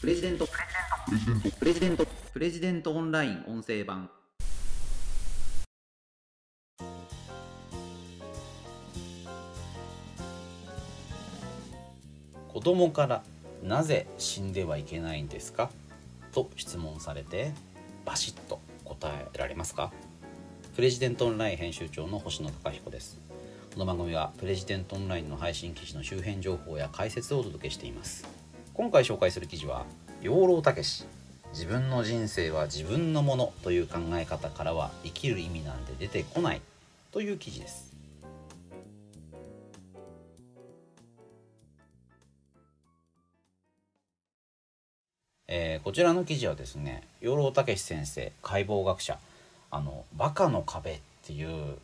プレジデント。プレジデント。プレジデントオンライン音声版。子供からなぜ死んではいけないんですか？と質問されてバシッと答えられますか？プレジデントオンライン編集長の星野貴彦です。この番組はプレジデントオンラインの配信記事の周辺情報や解説をお届けしています。今回紹介する記事は養老たけし自分の人生は自分のものという考え方からは生きる意味なんて出てこないという記事です。えーこちらの記事はですね養老孟司先生解剖学者あの「バカの壁」っていう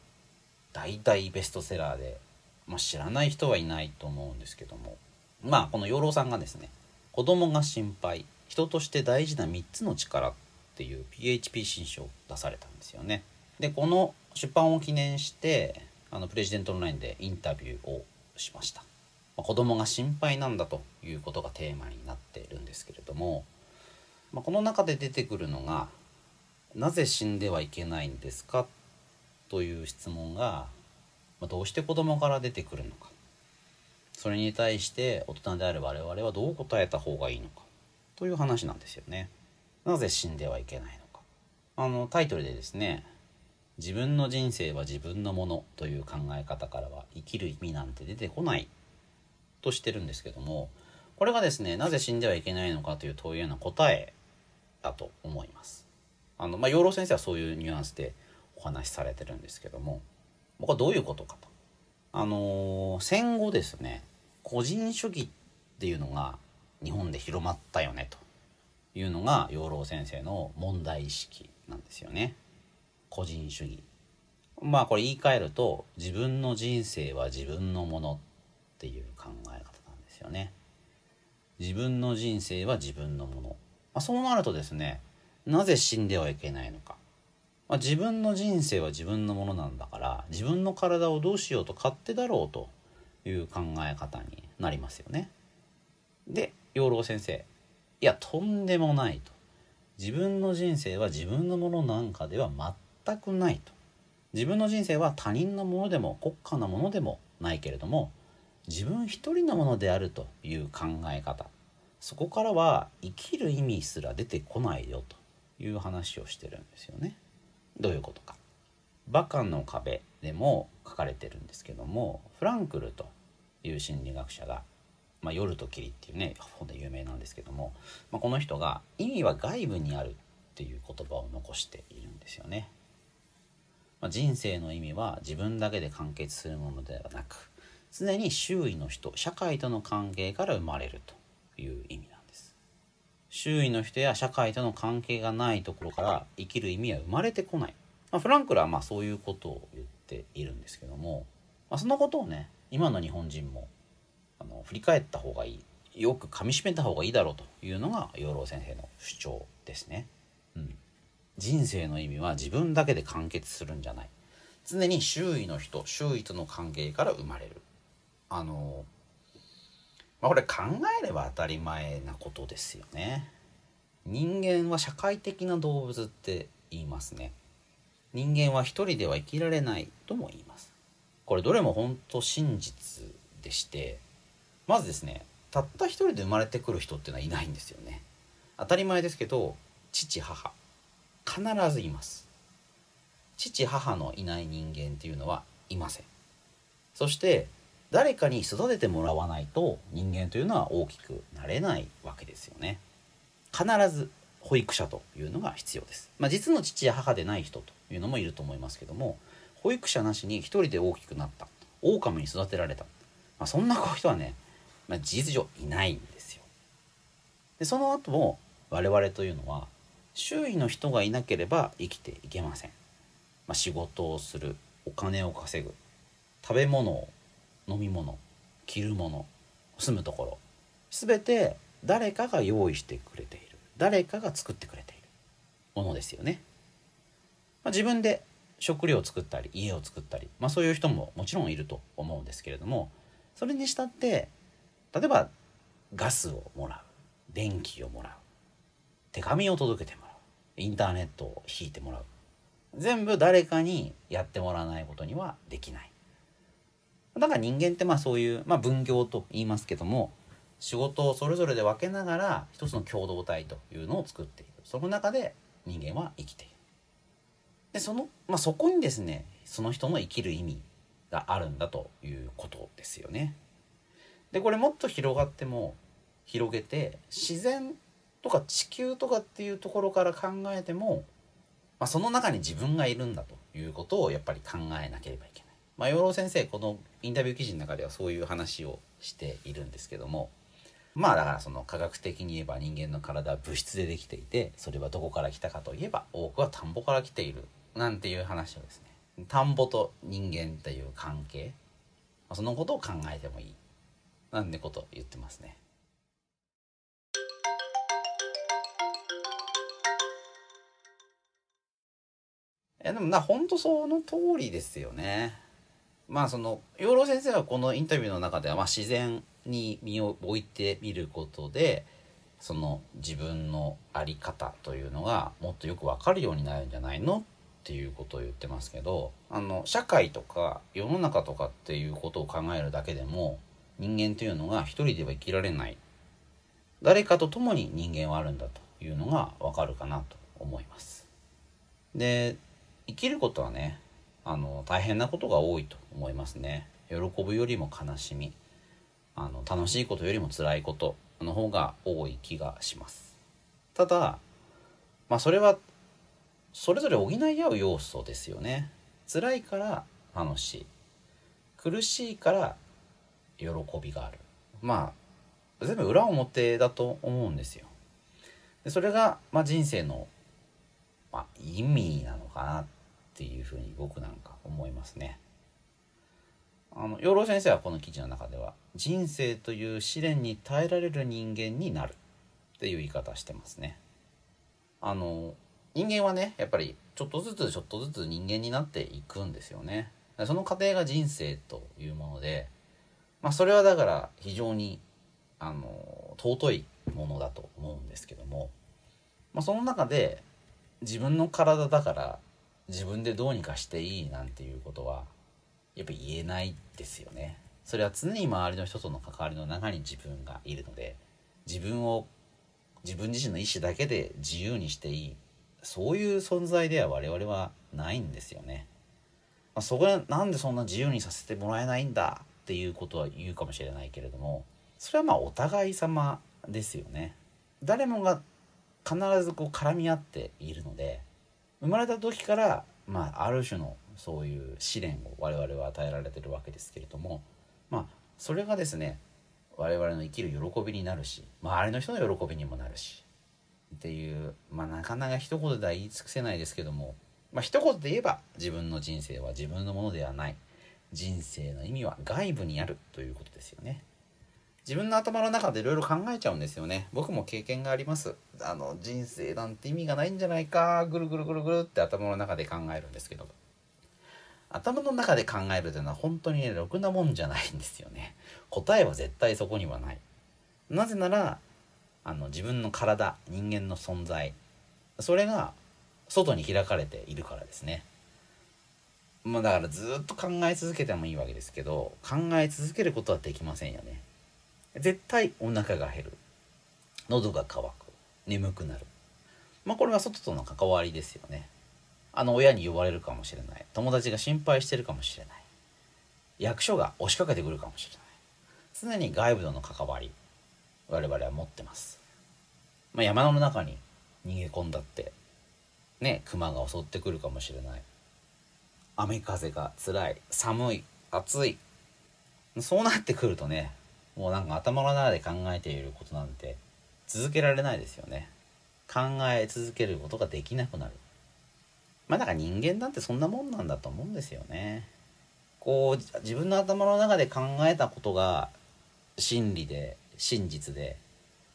大大ベストセラーで、まあ、知らない人はいないと思うんですけどもまあこの養老さんがですね「子供が心配人として大事な3つの力」っていう PHP 新書を出されたんですよね。でこの出版を記念してあのプレジデントオンラインでインタビューをしました。まあ子供が心配なんだということがテーマになっているんですけれども、まあ、この中で出てくるのが「なぜ死んではいけないんですか?」という質問が、まあ、どうして子供から出てくるのかそれに対して大人である我々はどう答えた方がいいのかという話なんですよね。なぜ死んではいけないのか。あのタイトルでですね「自分の人生は自分のもの」という考え方からは生きる意味なんて出てこないとしてるんですけどもこれがですねなぜ死んではいけないのかという問いへの答えだと思います。あのまあ、養老先生はそういうニュアンスでお話しされてるんですけども僕はどういうことかと。あのー戦後ですね個人主義っていうのが日本で広まったよねというのが養老先生の問題意識なんですよね。個人主義。まあこれ言い換えると自分の人生は自分のものっていう考え方なんですよね。自分の人生は自分のもの。まあ、そうなるとですねなぜ死んではいけないのか。まあ、自分の人生は自分のものなんだから自分の体をどうしようと勝手だろうという考え方になりますよね。で養老先生いやとんでもないと自分の人生は自分のものなんかでは全くないと自分の人生は他人のものでも国家のものでもないけれども自分一人のものであるという考え方そこからは生きる意味すら出てこないよという話をしてるんですよね。どういうことか。バカの壁でも書かれてるんですけどもフランクルという心理学者が「まあ、夜と霧」っていうね本で有名なんですけども、まあ、この人が「意味は外部にある」っていう言葉を残しているんですよね。まあ、人生の意味は自分だけで完結するものではなく常に周囲の人社会との関係から生まれるという意味なんです。周囲の人や社会との関係がないところから生きる意味は生まれてこない。まあ、フランクルはまあそういうことを言っているんですけども、まあ、そのことをね今の日本人もあの振り返った方がいいよく噛みしめた方がいいだろうというのが養老先生の主張ですね。うん、人生の意味は自分だけで完結するんじゃない常に周囲の人周囲との関係から生まれるあのまあこれ考えれば当たり前なことですよね。人間は社会的な動物って言いますね。人間は一人では生きられないとも言います。これどれも本当真実でしてまずですねたった一人で生まれてくる人ってのはいないんですよね。当たり前ですけど父母必ずいます。父母のいない人間っていうのはいません。そして誰かに育ててもらわないと人間というのは大きくなれないわけですよね。必ず保育者というのが必要です、まあ、実の父や母でない人というのもいると思いますけども保育者なしに一人で大きくなった。狼に育てられた、まあ、そんな人はね、まあ、事実上いないんですよ。でその後も我々というのは周囲の人がいなければ生きていけません、まあ、仕事をする。お金を稼ぐ。食べ物を飲み物着るもの住むところ全て誰かが用意してくれている。誰かが作ってくれている。ものですよね、まあ、自分で食料を作ったり家を作ったり、まあ、そういう人ももちろんいると思うんですけれどもそれにしたって例えばガスをもらう電気をもらう手紙を届けてもらうインターネットを引いてもらう。全部誰かにやってもらわないことにはできない。だから人間ってまあそういう、まあ、分業と言いますけども仕事をそれぞれで分けながら一つの共同体というのを作っている。その中で人間は生きている。でその、まあ、そこにですねその人の生きる意味があるんだということですよね。でこれもっと広がっても広げて自然とか地球とかっていうところから考えても、まあ、その中に自分がいるんだということをやっぱり考えなければいけない。まあ、養老先生このインタビュー記事の中ではそういう話をしているんですけどもまあだからその科学的に言えば人間の体は物質でできていてそれはどこから来たかといえば多くは田んぼから来ているなんていう話をですね田んぼと人間っていう関係そのことを考えてもいいなんてことを言ってますね。えでもな本当その通りですよね。まあその養老先生はこのインタビューの中では、まあ、自然に身を置いてみることでその自分の在り方というのがもっとよく分かるようになるんじゃないのっていうことを言ってますけどあの社会とか世の中とかっていうことを考えるだけでも人間というのが一人では生きられない誰かと共に人間はあるんだというのが分かるかなと思います。で生きることはねあの大変なことが多いと思いますね。喜ぶよりも悲しみあの楽しいことよりも辛いことの方が多い気がします。ただまあそれはそれぞれ補い合う要素ですよね。辛いから楽しい苦しいから喜びがあるまあ全部裏表だと思うんですよ。でそれが、まあ、人生の、まあ、意味なのかなっていうふうに僕なんか思いますね。あの養老先生はこの記事の中では人生という試練に耐えられる人間になるっていう言い方してますね。あの人間はねやっぱりちょっとずつちょっとずつ人間になっていくんですよね。その過程が人生というもので、まあ、それはだから非常にあの尊いものだと思うんですけども、まあ、その中で自分の体だから自分でどうにかしていいなんていうことはやっぱ言えないですよね。それは常に周りの人との関わりの中に自分がいるので自分を自分自身の意思だけで自由にしていいそういう存在では我々はないんですよね。まあ、そこでなんでそんな自由にさせてもらえないんだ？っていうことは言うかもしれないけれどもそれはまあお互い様ですよね。誰もが必ずこう絡み合っているので生まれた時からまあある種のそういう試練を我々は与えられてるわけですけれどもまあそれがですね我々の生きる喜びになるし周りの人の喜びにもなるしっていうまあなかなか一言では言い尽くせないですけどもまあ一言で言えば自分の人生は自分のものではない人生の意味は外部にあるということですよね。自分の頭の中でいろ考えちゃうんですよね。僕も経験があります。あの人生なんて意味がないんじゃないかぐるぐるぐるぐるって頭の中で考えるんですけど頭の中で考えるというのは本当にねろくなもんじゃないんですよね。答えは絶対そこにはない。なぜならあの自分の体人間の存在それが外に開かれているからですね。まあだからずっと考え続けてもいいわけですけど考え続けることはできませんよね。絶対お腹が減る。喉が渇く。眠くなる。まあこれは外との関わりですよね。あの親に呼ばれるかもしれない。友達が心配してるかもしれない。役所が押しかけてくるかもしれない。常に外部との関わり我々は持ってます、まあ、山の中に逃げ込んだってね熊が襲ってくるかもしれない。雨風が辛い寒い暑い。そうなってくるとねもうなんか頭の中で考えていることなんて続けられないですよね。考え続けることができなくなる。まあだから人間なんてそんなもんなんだと思うんですよね。こう自分の頭の中で考えたことが真理で真実で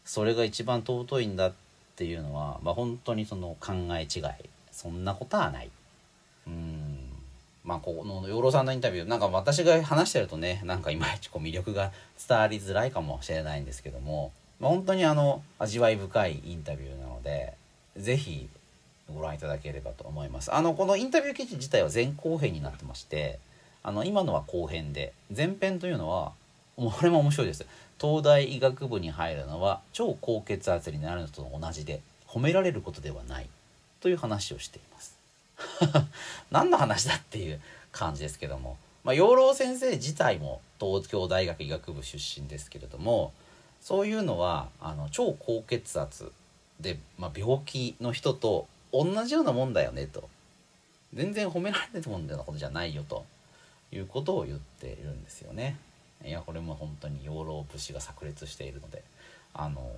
それが一番尊いんだっていうのは、まあ、本当にその考え違い。そんなことはない。うん。まあこの養老さんのインタビューなんか私が話してるとねなんかいまいちこう魅力が伝わりづらいかもしれないんですけどもまあ、本当にあの味わい深いインタビューなので是非ご覧いただければと思います。あのこのインタビュー記事自体は前後編になってましてあの今のは後編で前編というのはもうこれも面白いです。東大医学部に入るのは超高血圧になるのと同じで褒められることではないという話をしています。何の話だっていう感じですけども、まあ、養老先生自体も東京大学医学部出身ですけれどもそういうのはあの超高血圧で、まあ、病気の人と同じようなもんだよねと全然褒められてるもんだようなことじゃないよということを言っているんですよね。いやこれも本当に養老節が炸裂しているのであの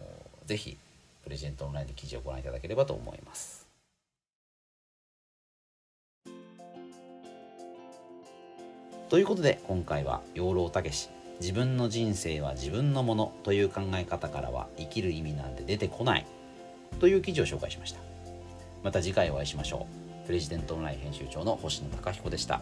ぜひプレジデントオンラインで記事をご覧いただければと思います。ということで今回は養老たけし自分の人生は自分のものという考え方からは生きる意味なんて出てこないという記事を紹介しました。また次回お会いしましょう。プレジデントオンライン編集長の星野貴彦でした。